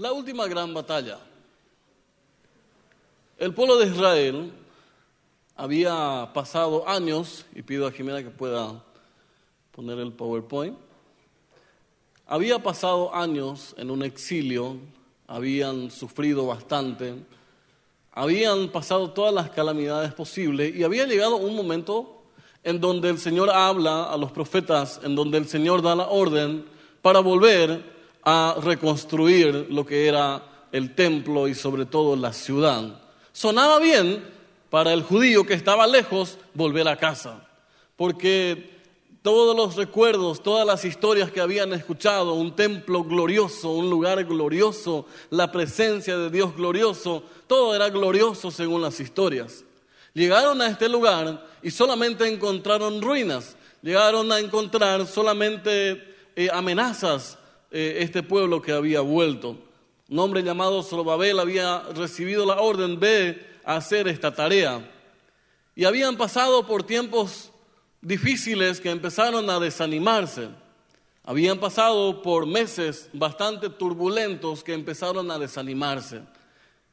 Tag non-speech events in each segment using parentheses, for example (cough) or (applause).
la última gran batalla. El pueblo de Israel había pasado años, y pido a Jimena que pueda poner el PowerPoint, había pasado años en un exilio, habían sufrido bastante, habían pasado todas las calamidades posibles y había llegado un momento en donde el Señor habla a los profetas, en donde el Señor da la orden para volver a reconstruir lo que era el templo y sobre todo la ciudad. Sonaba bien para el judío que estaba lejos volver a casa, porque todos los recuerdos, todas las historias que habían escuchado, un templo glorioso, un lugar glorioso, la presencia de Dios glorioso, todo era glorioso según las historias. Llegaron a este lugar y solamente encontraron ruinas, llegaron a encontrar solamente eh, amenazas eh, este pueblo que había vuelto. Un hombre llamado Zorobabel había recibido la orden de hacer esta tarea. Y habían pasado por tiempos difíciles que empezaron a desanimarse. Habían pasado por meses bastante turbulentos que empezaron a desanimarse.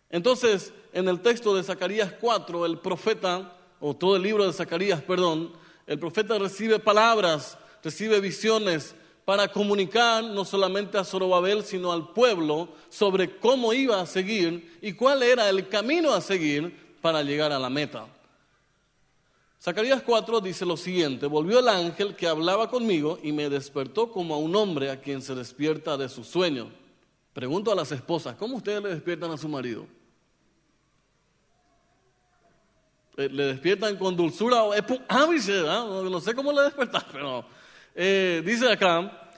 Entonces, en el texto de Zacarías 4, el profeta, o todo el libro de Zacarías, perdón, el profeta recibe palabras, recibe visiones para comunicar no solamente a Zorobabel, sino al pueblo sobre cómo iba a seguir y cuál era el camino a seguir para llegar a la meta. Zacarías 4 dice lo siguiente, volvió el ángel que hablaba conmigo y me despertó como a un hombre a quien se despierta de su sueño. Pregunto a las esposas, ¿cómo ustedes le despiertan a su marido? Eh, ¿Le despiertan con dulzura o ah, no sé cómo le despertan, pero eh, dice acá,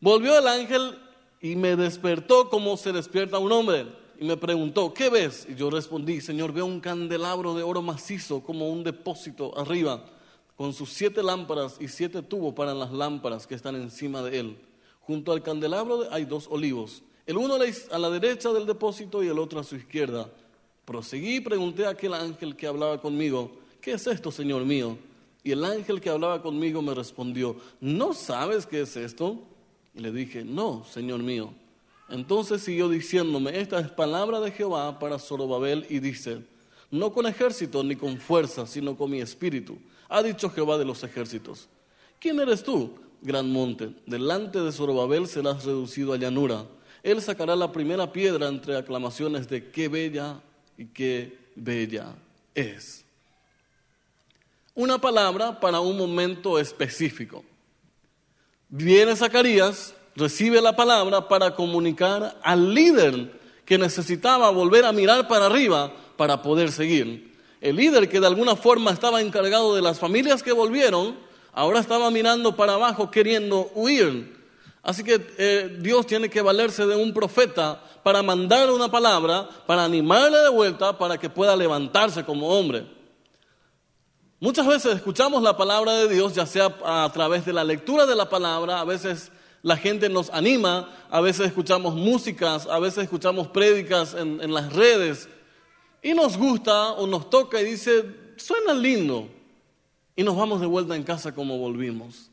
volvió el ángel y me despertó como se despierta un hombre y me preguntó, ¿qué ves? Y yo respondí, Señor, veo un candelabro de oro macizo como un depósito arriba, con sus siete lámparas y siete tubos para las lámparas que están encima de él. Junto al candelabro hay dos olivos, el uno a la derecha del depósito y el otro a su izquierda. Proseguí y pregunté a aquel ángel que hablaba conmigo, ¿qué es esto, Señor mío? Y el ángel que hablaba conmigo me respondió, ¿no sabes qué es esto? Y le dije, no, Señor mío. Entonces siguió diciéndome, esta es palabra de Jehová para Zorobabel y dice, no con ejército ni con fuerza, sino con mi espíritu. Ha dicho Jehová de los ejércitos. ¿Quién eres tú, gran monte? Delante de Zorobabel serás reducido a llanura. Él sacará la primera piedra entre aclamaciones de qué bella y qué bella es. Una palabra para un momento específico. Viene Zacarías recibe la palabra para comunicar al líder que necesitaba volver a mirar para arriba para poder seguir. El líder que de alguna forma estaba encargado de las familias que volvieron, ahora estaba mirando para abajo queriendo huir. Así que eh, Dios tiene que valerse de un profeta para mandarle una palabra, para animarle de vuelta, para que pueda levantarse como hombre. Muchas veces escuchamos la palabra de Dios, ya sea a través de la lectura de la palabra, a veces la gente nos anima, a veces escuchamos músicas, a veces escuchamos prédicas en, las redes y nos gusta o nos toca y dice, suena lindo y nos vamos de vuelta en casa como volvimos.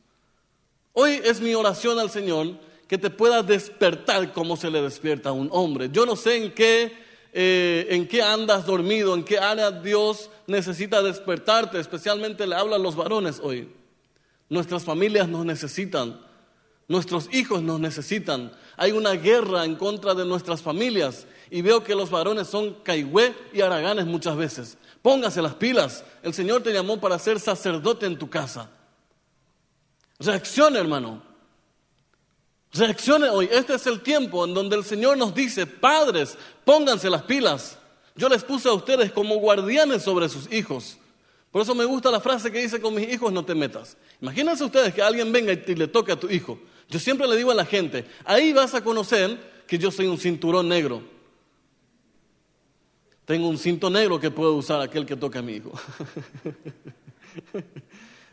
Hoy es mi oración al Señor que te pueda despertar como se le despierta a un hombre. Yo no sé en qué, eh, en qué andas dormido, en qué área Dios necesita despertarte, especialmente le habla a los varones hoy. Nuestras familias nos necesitan. Nuestros hijos nos necesitan. Hay una guerra en contra de nuestras familias y veo que los varones son caigüe y araganes muchas veces. Póngase las pilas. El Señor te llamó para ser sacerdote en tu casa. Reaccione, hermano. Reaccione hoy. Este es el tiempo en donde el Señor nos dice, padres, pónganse las pilas. Yo les puse a ustedes como guardianes sobre sus hijos. Por eso me gusta la frase que dice, con mis hijos no te metas. Imagínense ustedes que alguien venga y le toque a tu hijo. Yo siempre le digo a la gente, ahí vas a conocer que yo soy un cinturón negro. Tengo un cinto negro que puedo usar aquel que toque a mi hijo. (laughs)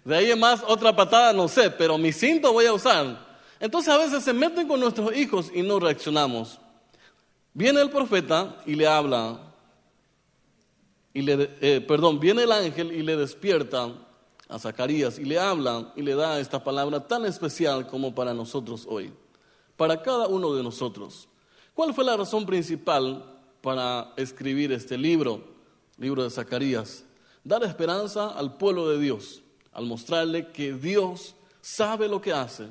De ahí en más, otra patada, no sé, pero mi cinto voy a usar. Entonces a veces se meten con nuestros hijos y no reaccionamos. Viene el profeta y le habla, y le, eh, perdón, viene el ángel y le despierta a Zacarías y le habla y le da esta palabra tan especial como para nosotros hoy, para cada uno de nosotros. ¿Cuál fue la razón principal para escribir este libro, libro de Zacarías? Dar esperanza al pueblo de Dios, al mostrarle que Dios sabe lo que hace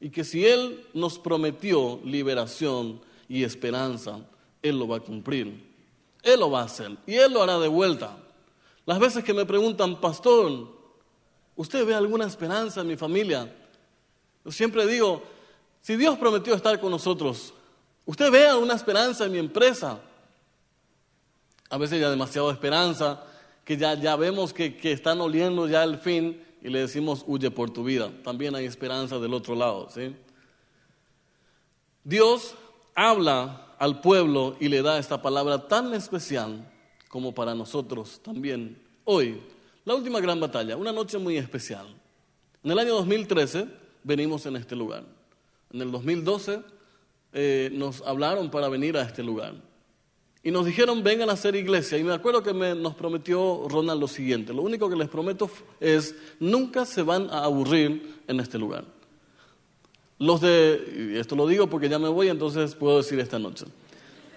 y que si Él nos prometió liberación y esperanza, Él lo va a cumplir. Él lo va a hacer y Él lo hará de vuelta. Las veces que me preguntan, pastor, ¿usted ve alguna esperanza en mi familia? Yo siempre digo, si Dios prometió estar con nosotros, ¿usted ve alguna esperanza en mi empresa? A veces ya demasiada esperanza, que ya, ya vemos que, que están oliendo ya el fin y le decimos, huye por tu vida. También hay esperanza del otro lado. ¿sí? Dios habla al pueblo y le da esta palabra tan especial como para nosotros también hoy. La última gran batalla, una noche muy especial. En el año 2013 venimos en este lugar. En el 2012 eh, nos hablaron para venir a este lugar. Y nos dijeron, vengan a hacer iglesia. Y me acuerdo que nos prometió Ronald lo siguiente. Lo único que les prometo es, nunca se van a aburrir en este lugar. Los de, y esto lo digo porque ya me voy, entonces puedo decir esta noche.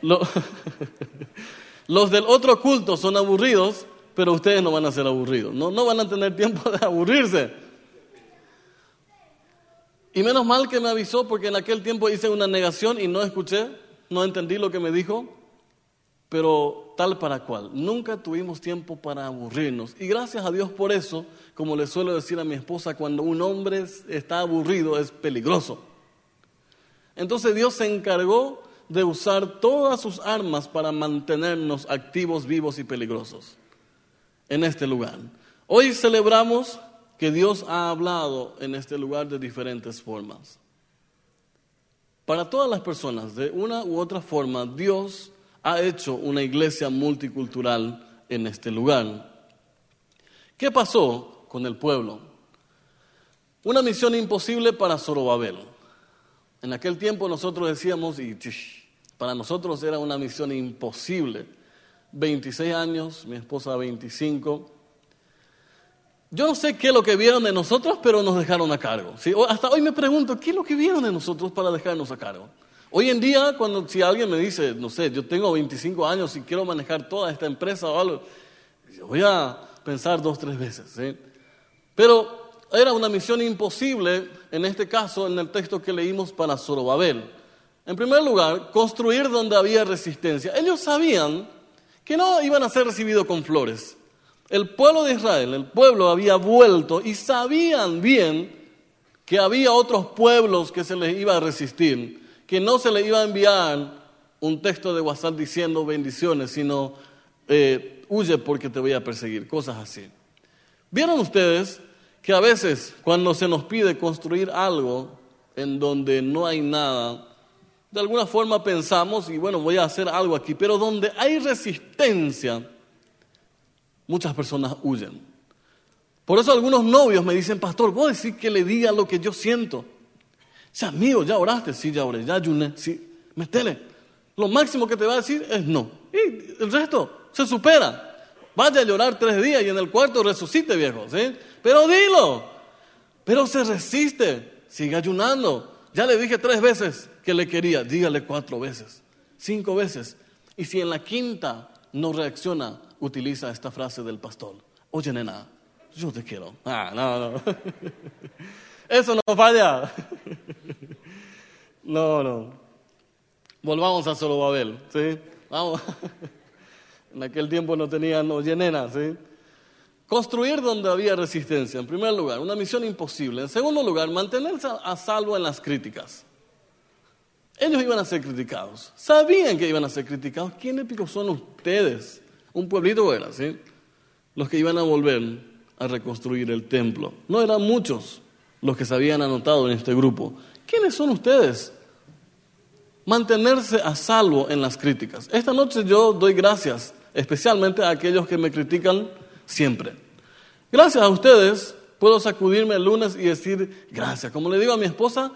(laughs) Los, del otro culto son aburridos, pero ustedes no van a ser aburridos. No, no van a tener tiempo de aburrirse. Y menos mal que me avisó porque en aquel tiempo hice una negación y no escuché, no entendí lo que me dijo, pero tal para cual. Nunca tuvimos tiempo para aburrirnos. Y gracias a Dios por eso, como le suelo decir a mi esposa, cuando un hombre está aburrido es peligroso. Entonces Dios se encargó de usar todas sus armas para mantenernos activos, vivos y peligrosos en este lugar. Hoy celebramos que Dios ha hablado en este lugar de diferentes formas. Para todas las personas, de una u otra forma, Dios ha hecho una iglesia multicultural en este lugar. ¿Qué pasó con el pueblo? Una misión imposible para Zorobabel. En aquel tiempo nosotros decíamos, y para nosotros era una misión imposible. 26 años, mi esposa 25. Yo no sé qué es lo que vieron de nosotros, pero nos dejaron a cargo. Hasta hoy me pregunto, ¿qué es lo que vieron de nosotros para dejarnos a cargo? Hoy en día, cuando si alguien me dice, no sé, yo tengo 25 años y quiero manejar toda esta empresa o algo, voy a pensar dos, tres veces. Pero era una misión imposible, en este caso, en el texto que leímos para Zorobabel. En primer lugar, construir donde había resistencia. Ellos sabían que no iban a ser recibidos con flores. El pueblo de Israel, el pueblo había vuelto y sabían bien que había otros pueblos que se les iba a resistir que no se le iba a enviar un texto de WhatsApp diciendo bendiciones, sino eh, huye porque te voy a perseguir, cosas así. ¿Vieron ustedes que a veces cuando se nos pide construir algo en donde no hay nada, de alguna forma pensamos, y bueno, voy a hacer algo aquí, pero donde hay resistencia, muchas personas huyen. Por eso algunos novios me dicen, pastor, ¿vos decir que le diga lo que yo siento? Sea, amigo, ¿ya oraste? Sí, ya oré, ya ayuné, sí, metele. Lo máximo que te va a decir es no. Y el resto se supera. Vaya a llorar tres días y en el cuarto resucite, viejo, ¿sí? Pero dilo. Pero se resiste, sigue ayunando. Ya le dije tres veces que le quería, dígale cuatro veces, cinco veces. Y si en la quinta no reacciona, utiliza esta frase del pastor. Oye, nena, yo te quiero. Ah, no, no. (laughs) Eso no falla. No, no. Volvamos a Zorobabel, ¿sí? Vamos. (laughs) En aquel tiempo no tenían llenenas, ¿sí? Construir donde había resistencia, en primer lugar, una misión imposible. En segundo lugar, mantenerse a salvo en las críticas. Ellos iban a ser criticados. Sabían que iban a ser criticados. ¿Quién épico son ustedes? Un pueblito era, ¿sí? Los que iban a volver a reconstruir el templo. No eran muchos los que se habían anotado en este grupo. ¿Quiénes son ustedes? Mantenerse a salvo en las críticas. Esta noche yo doy gracias especialmente a aquellos que me critican siempre. Gracias a ustedes puedo sacudirme el lunes y decir gracias. Como le digo a mi esposa,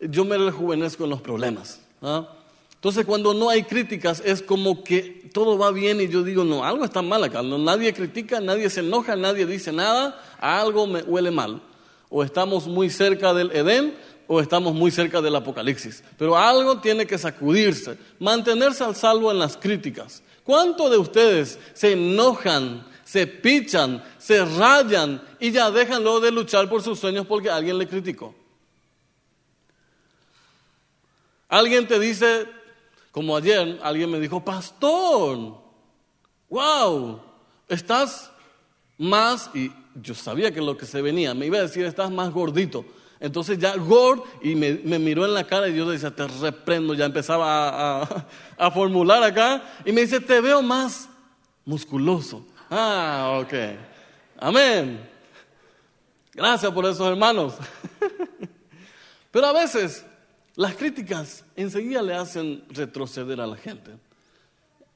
yo me rejuvenezco en los problemas. ¿ah? Entonces cuando no hay críticas es como que todo va bien y yo digo, no, algo está mal acá. nadie critica, nadie se enoja, nadie dice nada, algo me huele mal o estamos muy cerca del Edén o estamos muy cerca del apocalipsis, pero algo tiene que sacudirse, mantenerse al salvo en las críticas. ¿Cuántos de ustedes se enojan, se pichan, se rayan y ya dejan luego de luchar por sus sueños porque alguien le criticó? Alguien te dice, como ayer, alguien me dijo, pastor, wow, estás más, y yo sabía que lo que se venía, me iba a decir, estás más gordito. Entonces ya Gord y me, miró en la cara y yo decía, te reprendo, ya empezaba a, (laughs) a, formular acá y me dice, te veo más musculoso. Ah, ok. Amén. Gracias por esos hermanos. (laughs) Pero a veces las críticas enseguida le hacen retroceder a la gente.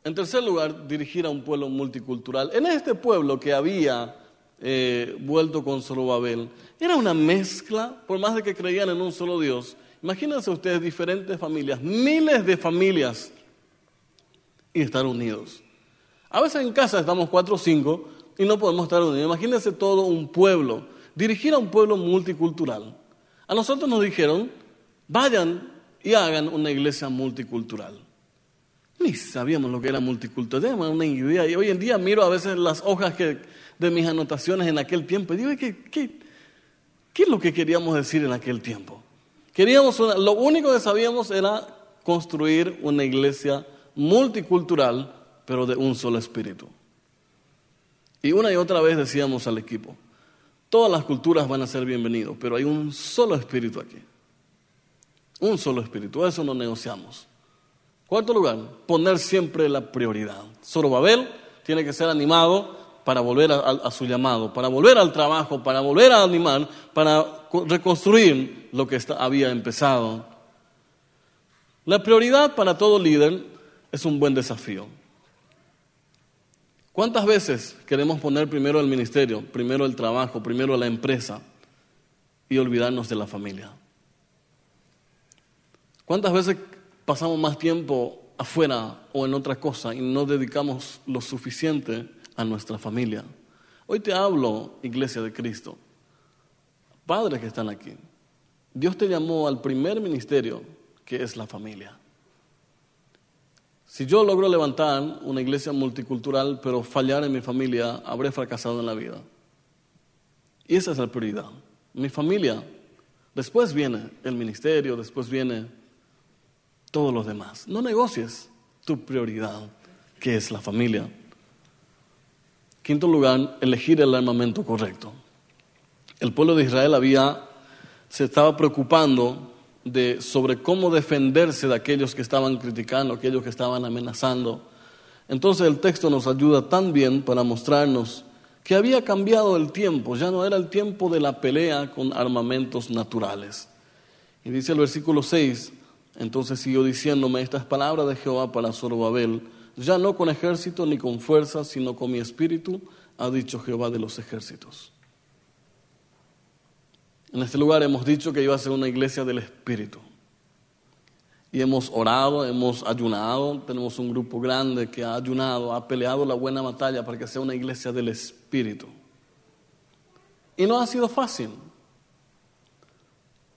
En tercer lugar, dirigir a un pueblo multicultural. En este pueblo que había eh, vuelto con Zorobabel, era una mezcla, por más de que creían en un solo Dios. Imagínense ustedes diferentes familias, miles de familias, y estar unidos. A veces en casa estamos cuatro o cinco y no podemos estar unidos. Imagínense todo un pueblo, dirigir a un pueblo multicultural. A nosotros nos dijeron, vayan y hagan una iglesia multicultural. Ni sabíamos lo que era multicultural, teníamos una idea. Y hoy en día miro a veces las hojas que, de mis anotaciones en aquel tiempo y digo, ¿qué, qué, qué es lo que queríamos decir en aquel tiempo? Queríamos lo único que sabíamos era construir una iglesia multicultural, pero de un solo espíritu. Y una y otra vez decíamos al equipo, todas las culturas van a ser bienvenidos, pero hay un solo espíritu aquí. Un solo espíritu, eso no negociamos. Cuarto lugar, poner siempre la prioridad. Zorobabel tiene que ser animado para volver a, su llamado, para volver al trabajo, para volver a animar, para reconstruir lo que había empezado. La prioridad para todo líder es un buen desafío. ¿Cuántas veces queremos poner primero el ministerio, primero el trabajo, primero la empresa y olvidarnos de la familia? ¿Cuántas veces pasamos más tiempo afuera o en otra cosa y no dedicamos lo suficiente a nuestra familia? Hoy te hablo, iglesia de Cristo, padres que están aquí. Dios te llamó al primer ministerio que es la familia. Si yo logro levantar una iglesia multicultural, pero fallar en mi familia, habré fracasado en la vida. Y esa es la prioridad. Mi familia. Después viene el ministerio, después viene todos los demás. No negocies tu prioridad, que es la familia. Quinto lugar, elegir el armamento correcto. El pueblo de Israel había, se estaba preocupando de, sobre cómo defenderse de aquellos que estaban criticando, aquellos que estaban amenazando. Entonces el texto nos ayuda tan bien para mostrarnos que había cambiado el tiempo, ya no era el tiempo de la pelea con armamentos naturales. Y dice el versículo 6, entonces siguió diciéndome estas palabras de Jehová para Zorobabel, ya no con ejército ni con fuerza, sino con mi espíritu, ha dicho Jehová de los ejércitos. En este lugar hemos dicho que iba a ser una iglesia del espíritu. Y hemos orado, hemos ayunado, tenemos un grupo grande que ha ayunado, ha peleado la buena batalla para que sea una iglesia del espíritu. Y no ha sido fácil.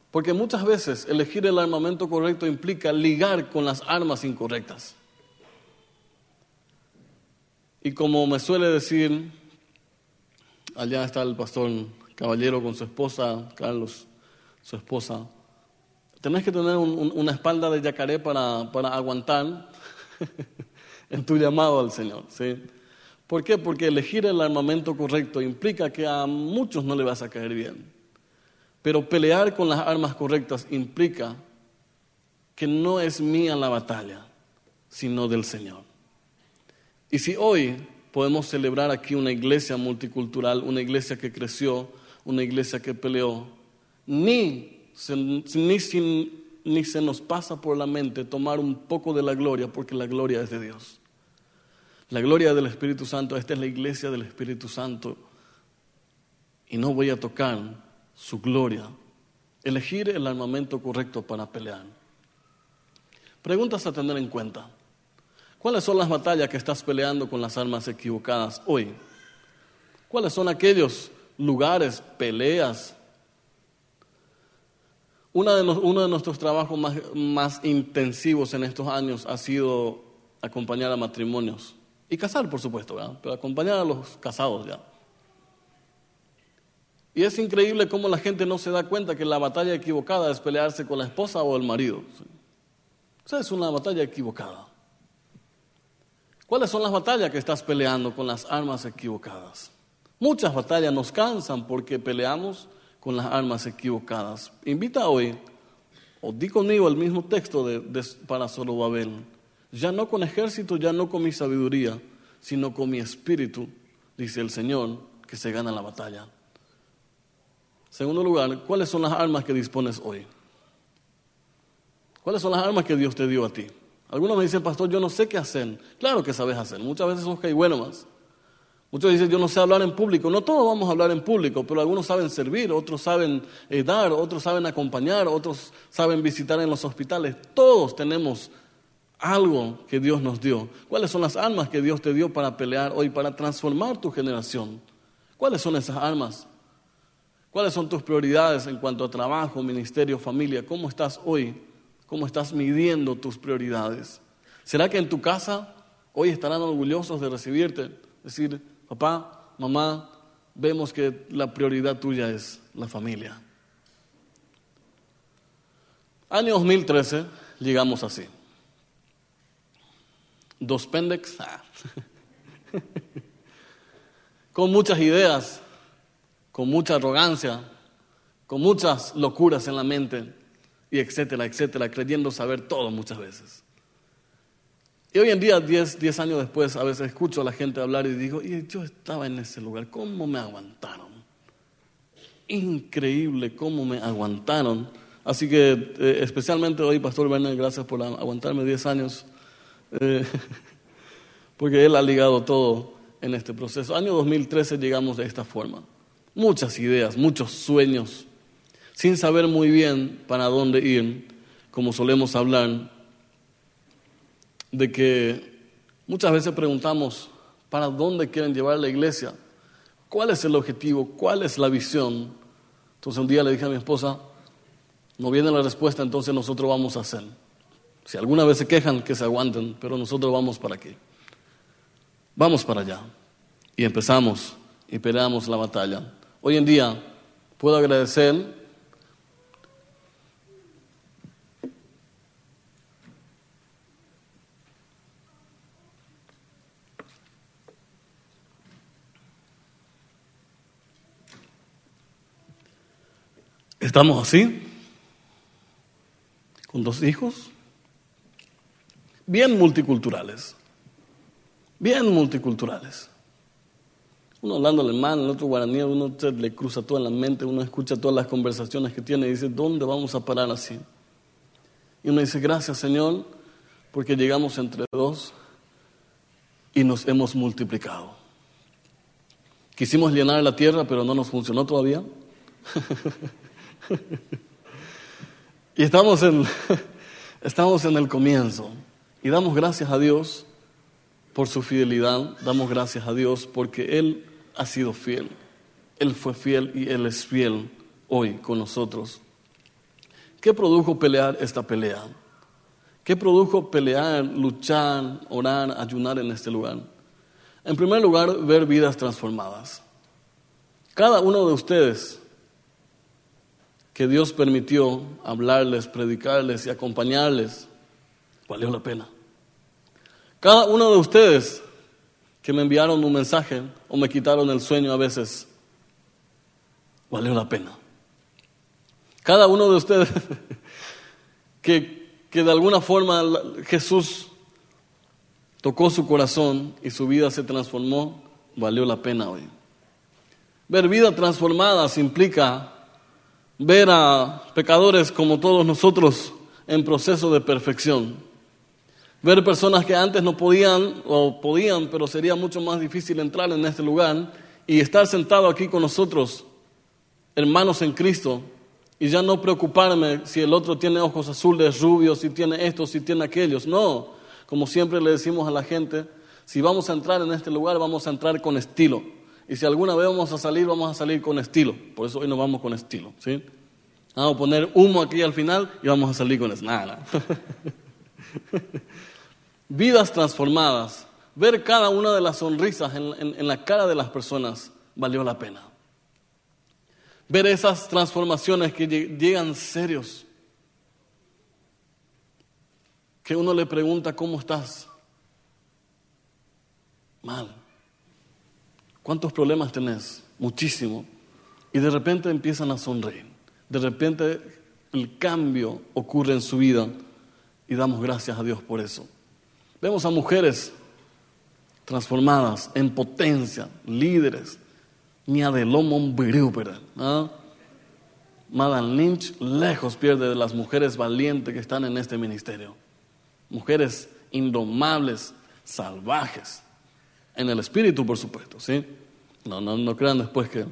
Porque muchas veces elegir el armamento correcto implica ligar con las armas incorrectas. Y como me suele decir, allá está el pastor caballero con su esposa, Carlos, su esposa, tenés que tener una espalda de yacaré para, para aguantar (laughs) en tu llamado al Señor. ¿sí? ¿Por qué? Porque elegir el armamento correcto implica que a muchos no le vas a caer bien. Pero pelear con las armas correctas implica que no es mía la batalla, sino del Señor. Y si hoy podemos celebrar aquí una iglesia multicultural, una iglesia que creció, una iglesia que peleó, ni se, ni, ni se nos pasa por la mente tomar un poco de la gloria, porque la gloria es de Dios. La gloria del Espíritu Santo, esta es la iglesia del Espíritu Santo. Y no voy a tocar su gloria, elegir el armamento correcto para pelear. Preguntas a tener en cuenta. ¿Cuáles son las batallas que estás peleando con las armas equivocadas hoy? ¿Cuáles son aquellos lugares, peleas? Uno de, uno de nuestros trabajos más, más intensivos en estos años ha sido acompañar a matrimonios y casar, por supuesto, pero acompañar a los casados ya. Y es increíble cómo la gente no se da cuenta que la batalla equivocada es pelearse con la esposa o el marido. Esa es una batalla equivocada. ¿Cuáles son las batallas que estás peleando con las armas equivocadas? Muchas batallas nos cansan porque peleamos con las armas equivocadas. Invita hoy, o di conmigo el mismo texto de, de, para Zorobabel. Ya no con ejército, ya no con mi sabiduría, sino con mi espíritu, dice el Señor, que se gana la batalla. Segundo lugar, ¿cuáles son las armas que dispones hoy? ¿Cuáles son las armas que Dios te dio a ti? Algunos me dicen, pastor, yo no sé qué hacer. Claro que sabes hacer. Muchas veces son que bueno más. Muchos dicen, yo no sé hablar en público. No todos vamos a hablar en público, pero algunos saben servir, otros saben eh, dar, otros saben acompañar, otros saben visitar en los hospitales. Todos tenemos algo que Dios nos dio. ¿Cuáles son las armas que Dios te dio para pelear hoy, para transformar tu generación? ¿Cuáles son esas armas? ¿Cuáles son tus prioridades en cuanto a trabajo, ministerio, familia? ¿Cómo estás hoy? ¿Cómo estás midiendo tus prioridades? ¿Será que en tu casa hoy estarán orgullosos de recibirte? Decir, papá, mamá, vemos que la prioridad tuya es la familia. Año 2013, llegamos así. Dos pendex, ah. (laughs) con muchas ideas, con mucha arrogancia, con muchas locuras en la mente, y etcétera, etcétera, creyendo saber todo muchas veces. Y hoy en día, 10 años después, a veces escucho a la gente hablar y digo, y yo estaba en ese lugar, ¿cómo me aguantaron? Increíble cómo me aguantaron. Así que eh, especialmente hoy, Pastor Werner, gracias por aguantarme 10 años, eh, (laughs) porque él ha ligado todo en este proceso. Año 2013 llegamos de esta forma muchas ideas, muchos sueños, sin saber muy bien para dónde ir, como solemos hablar, de que muchas veces preguntamos, ¿para dónde quieren llevar la iglesia? ¿Cuál es el objetivo? ¿Cuál es la visión? Entonces un día le dije a mi esposa, no viene la respuesta, entonces nosotros vamos a hacer. Si alguna vez se quejan, que se aguanten, pero nosotros vamos para aquí. Vamos para allá. Y empezamos y peleamos la batalla. Hoy en día puedo agradecer Estamos así, con dos hijos, bien multiculturales, bien multiculturales. Uno hablando alemán, el otro guaraní, uno le cruza todo en la mente, uno escucha todas las conversaciones que tiene y dice, ¿dónde vamos a parar así? Y uno dice, gracias Señor, porque llegamos entre dos y nos hemos multiplicado. Quisimos llenar la tierra, pero no nos funcionó todavía. (laughs) y estamos en, estamos en el comienzo. Y damos gracias a Dios por su fidelidad, damos gracias a Dios porque Él ha sido fiel. Él fue fiel y Él es fiel hoy con nosotros. ¿Qué produjo pelear esta pelea? ¿Qué produjo pelear, luchar, orar, ayunar en este lugar? En primer lugar, ver vidas transformadas. Cada uno de ustedes que Dios permitió hablarles, predicarles y acompañarles, valió la pena. Cada uno de ustedes que me enviaron un mensaje o me quitaron el sueño a veces, valió la pena. Cada uno de ustedes (laughs) que, que de alguna forma Jesús tocó su corazón y su vida se transformó, valió la pena hoy. Ver vidas transformadas implica ver a pecadores como todos nosotros en proceso de perfección. Ver personas que antes no podían o podían, pero sería mucho más difícil entrar en este lugar y estar sentado aquí con nosotros, hermanos en Cristo, y ya no preocuparme si el otro tiene ojos azules, rubios, si tiene esto, si tiene aquellos. No, como siempre le decimos a la gente, si vamos a entrar en este lugar, vamos a entrar con estilo. Y si alguna vez vamos a salir, vamos a salir con estilo. Por eso hoy nos vamos con estilo. ¿sí? Vamos a poner humo aquí al final y vamos a salir con. Nada. (laughs) Vidas transformadas. Ver cada una de las sonrisas en la cara de las personas valió la pena. Ver esas transformaciones que llegan serios. Que uno le pregunta, ¿cómo estás? Mal. ¿Cuántos problemas tenés? Muchísimo. Y de repente empiezan a sonreír. De repente el cambio ocurre en su vida y damos gracias a Dios por eso. Vemos a mujeres transformadas en potencia, líderes. Ni a de lomo ¿ah? Madame Lynch lejos pierde de las mujeres valientes que están en este ministerio. Mujeres indomables, salvajes. En el espíritu, por supuesto, ¿sí? No, no, no crean después que...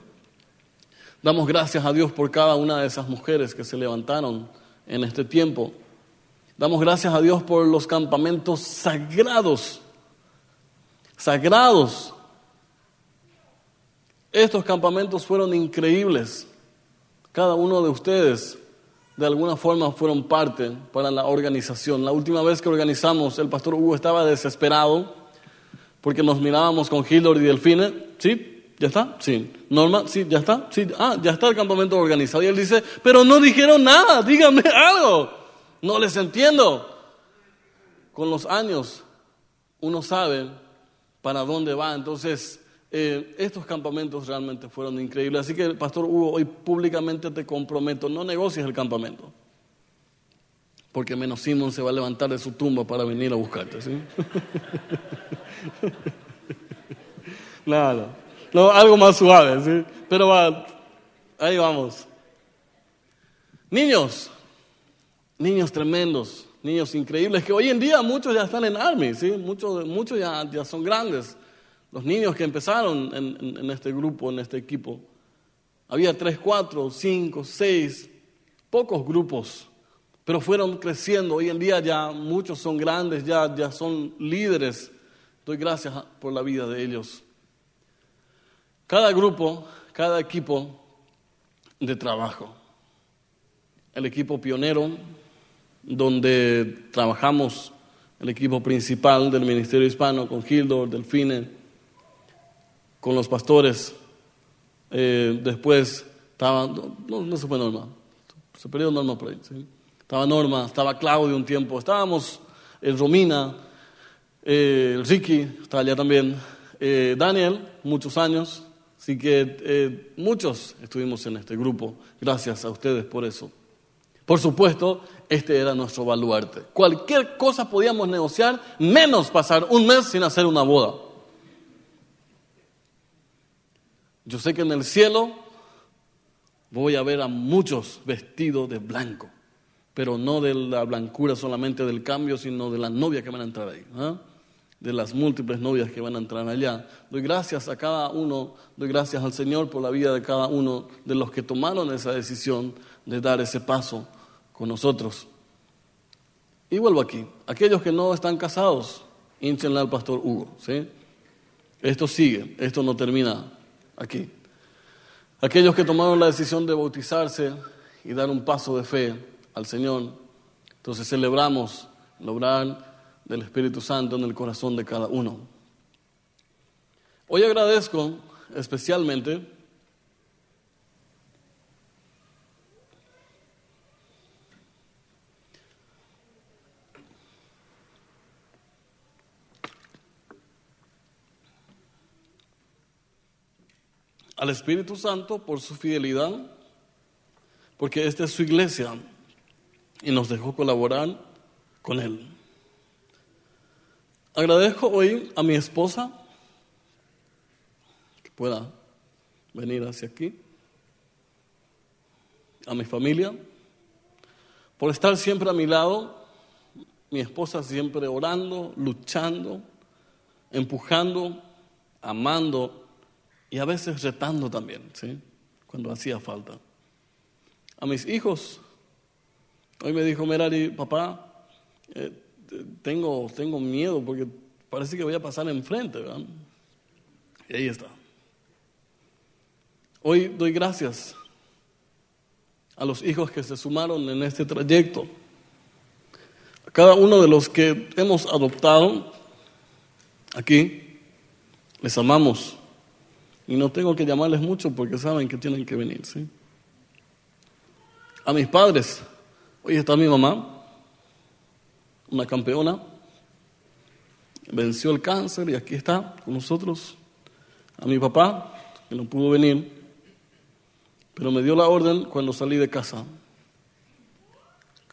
Damos gracias a Dios por cada una de esas mujeres que se levantaron en este tiempo. Damos gracias a Dios por los campamentos sagrados, sagrados. Estos campamentos fueron increíbles. Cada uno de ustedes de alguna forma fueron parte para la organización. La última vez que organizamos, el pastor Hugo estaba desesperado porque nos mirábamos con Hillary y Delfine. ¿Sí? ¿Ya está? Sí. Norma, sí, ya está. Sí. Ah, ya está el campamento organizado. Y él dice, pero no dijeron nada, díganme (laughs) algo. No les entiendo. Con los años uno sabe para dónde va. Entonces, eh, estos campamentos realmente fueron increíbles. Así que, Pastor Hugo, hoy públicamente te comprometo, no negocies el campamento. Porque menos Simón se va a levantar de su tumba para venir a buscarte. ¿sí? (laughs) Nada, no, algo más suave, ¿sí? Pero va, ahí vamos. Niños, niños tremendos, niños increíbles, que hoy en día muchos ya están en Army, ¿sí? muchos, muchos ya, ya son grandes. Los niños que empezaron en, en, este grupo, en este equipo, había tres, cuatro, cinco, seis, pocos grupos, pero fueron creciendo. Hoy en día ya muchos son grandes, ya, ya son líderes. Doy gracias por la vida de ellos. Cada grupo, cada equipo de trabajo. El equipo pionero, donde trabajamos el equipo principal del Ministerio Hispano con Gildor, Delfine, con los pastores. Eh, después estaba, no, no, se fue Norma, se perdió Norma por ahí. Estaba Norma, estaba Claudio un tiempo, estábamos eh, Romina, eh, Ricky, estaba allá también, eh, Daniel, muchos años. Así que muchos estuvimos en este grupo. Gracias a ustedes por eso. Por supuesto, este era nuestro baluarte. Cualquier cosa podíamos negociar, menos pasar un mes sin hacer una boda. Yo sé que en el cielo voy a ver a muchos vestidos de blanco, pero no de la blancura solamente del cambio, sino de la novia que van a entrar ahí, ¿ah? de las múltiples novias que van a entrar allá. Doy gracias a cada uno, doy gracias al Señor por la vida de cada uno de los que tomaron esa decisión de dar ese paso con nosotros. Y vuelvo aquí. Aquellos que no están casados, hinchenle al pastor Hugo. ¿sí? Esto sigue, esto no termina aquí. Aquellos que tomaron la decisión de bautizarse y dar un paso de fe al Señor, entonces celebramos el obrar del Espíritu Santo en el corazón de cada uno. Hoy agradezco especialmente al Espíritu Santo por su fidelidad, porque esta es su iglesia y nos dejó colaborar con Él. Agradezco hoy a mi esposa que pueda venir hacia aquí, a mi familia, por estar siempre a mi lado, mi esposa siempre orando, luchando, empujando, amando y a veces retando también, ¿sí? cuando hacía falta. A mis hijos, hoy me dijo Merari, papá, eh, tengo, tengo miedo porque parece que voy a pasar enfrente, ¿verdad? Y ahí está. Hoy doy gracias a los hijos que se sumaron en este trayecto, a cada uno de los que hemos adoptado aquí, les amamos. Y no tengo que llamarles mucho porque saben que tienen que venir. ¿sí? A mis padres, hoy está mi mamá, una campeona, venció el cáncer y aquí está con nosotros. A mi papá, que no pudo venir, pero me dio la orden cuando salí de casa.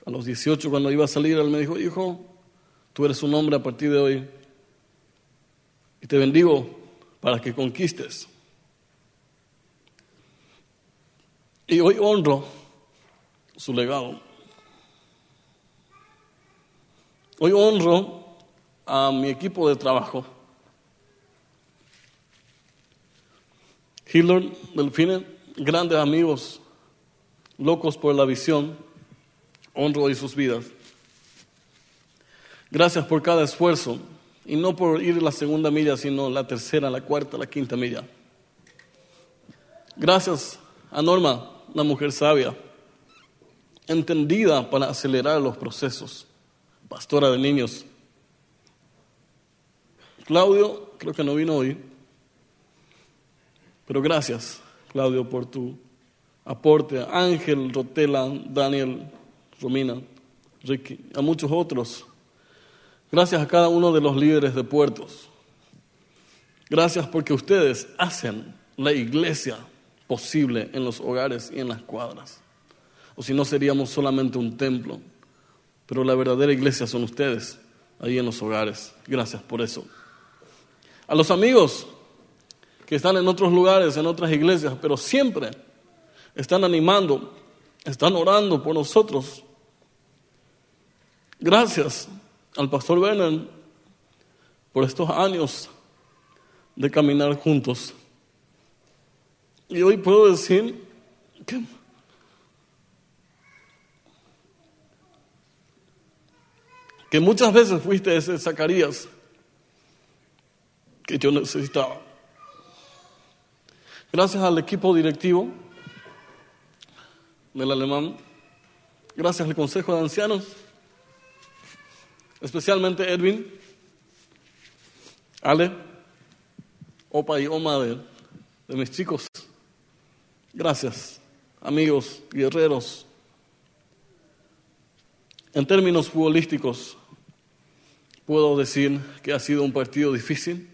A los 18, cuando iba a salir, él me dijo, hijo, tú eres un hombre a partir de hoy y te bendigo para que conquistes. Y hoy honro su legado. Hoy honro a mi equipo de trabajo. Hitler, Delfine, grandes amigos, locos por la visión, honro hoy sus vidas. Gracias por cada esfuerzo y no por ir la segunda milla, sino la tercera, la cuarta, la quinta milla. Gracias a Norma, una mujer sabia, entendida para acelerar los procesos, pastora de niños. Claudio, creo que no vino hoy, pero gracias, Claudio, por tu aporte. Ángel, Rotela, Daniel, Romina, Ricky, a muchos otros. Gracias a cada uno de los líderes de puertos. Gracias porque ustedes hacen la iglesia posible en los hogares y en las cuadras. O si no seríamos solamente un templo. Pero la verdadera iglesia son ustedes, ahí en los hogares. Gracias por eso. A los amigos que están en otros lugares, en otras iglesias, pero siempre están animando, están orando por nosotros. Gracias al pastor Bernard por estos años de caminar juntos. Y hoy puedo decir que que muchas veces fuiste ese Zacarías que yo necesitaba. Gracias al equipo directivo del alemán, gracias al Consejo de Ancianos, especialmente Edwin, Ale, Opa y Oma de mis chicos. Gracias, amigos, guerreros. En términos futbolísticos, puedo decir que ha sido un partido difícil,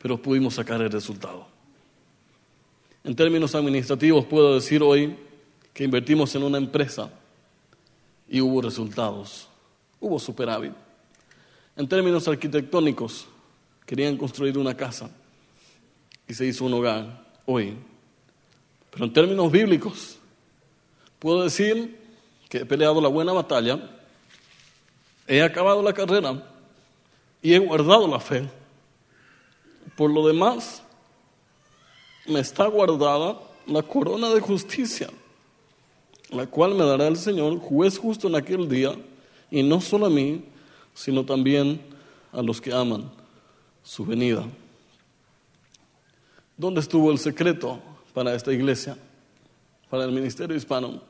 pero pudimos sacar el resultado. En términos administrativos, puedo decir hoy que invertimos en una empresa y hubo resultados, hubo superávit. En términos arquitectónicos, querían construir una casa y se hizo un hogar hoy pero en términos bíblicos, puedo decir que he peleado la buena batalla, he acabado la carrera y he guardado la fe. Por lo demás, me está guardada la corona de justicia, la cual me dará el Señor, juez justo en aquel día, y no solo a mí, sino también a los que aman su venida. ¿Dónde estuvo el secreto para esta iglesia, para el ministerio hispano.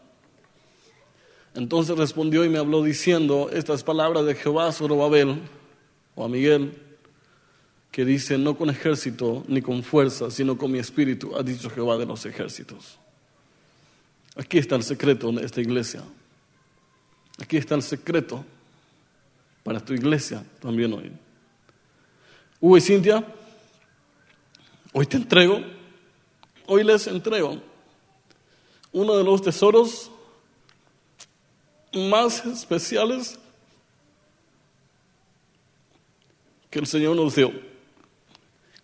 Entonces respondió y me habló diciendo estas palabras de Jehová Zorobabel o a Miguel, que dice, no con ejército ni con fuerza, sino con mi espíritu, ha dicho Jehová de los ejércitos. Aquí está el secreto de esta iglesia. Aquí está el secreto para tu iglesia también hoy. Hugo y Cintia, hoy te entrego Hoy les entrego uno de los tesoros más especiales que el Señor nos dio.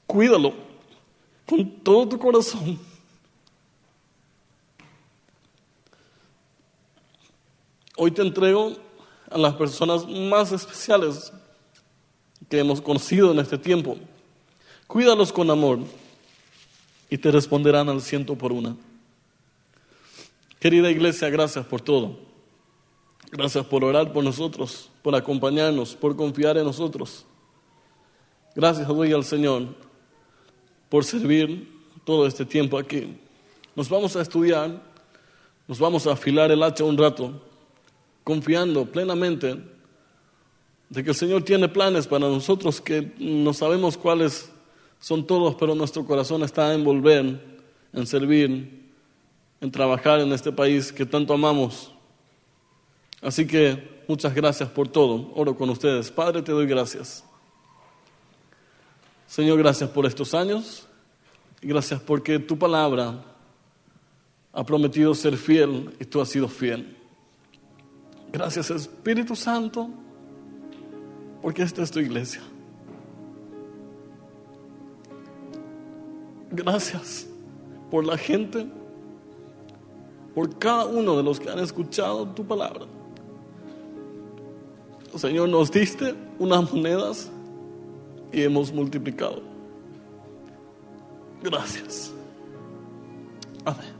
Cuídalo con todo tu corazón. Hoy te entrego a las personas más especiales que hemos conocido en este tiempo. Cuídalos con amor y te responderán al ciento por una. Querida iglesia, gracias por todo. Gracias por orar por nosotros, por acompañarnos, por confiar en nosotros. Gracias doy al Señor por servir todo este tiempo aquí. Nos vamos a estudiar nos vamos a afilar el hacha un rato, confiando plenamente de que el Señor tiene planes para nosotros que no sabemos cuáles son todos, pero nuestro corazón está en volver, en servir, en trabajar en este país que tanto amamos. Así que muchas gracias por todo. Oro con ustedes. Padre, te doy gracias. Señor, gracias por estos años. Gracias porque tu palabra ha prometido ser fiel y tú has sido fiel. Gracias Espíritu Santo, porque esta es tu iglesia. Gracias por la gente, por cada uno de los que han escuchado tu palabra. Señor, nos diste unas monedas y hemos multiplicado. Gracias. Amén.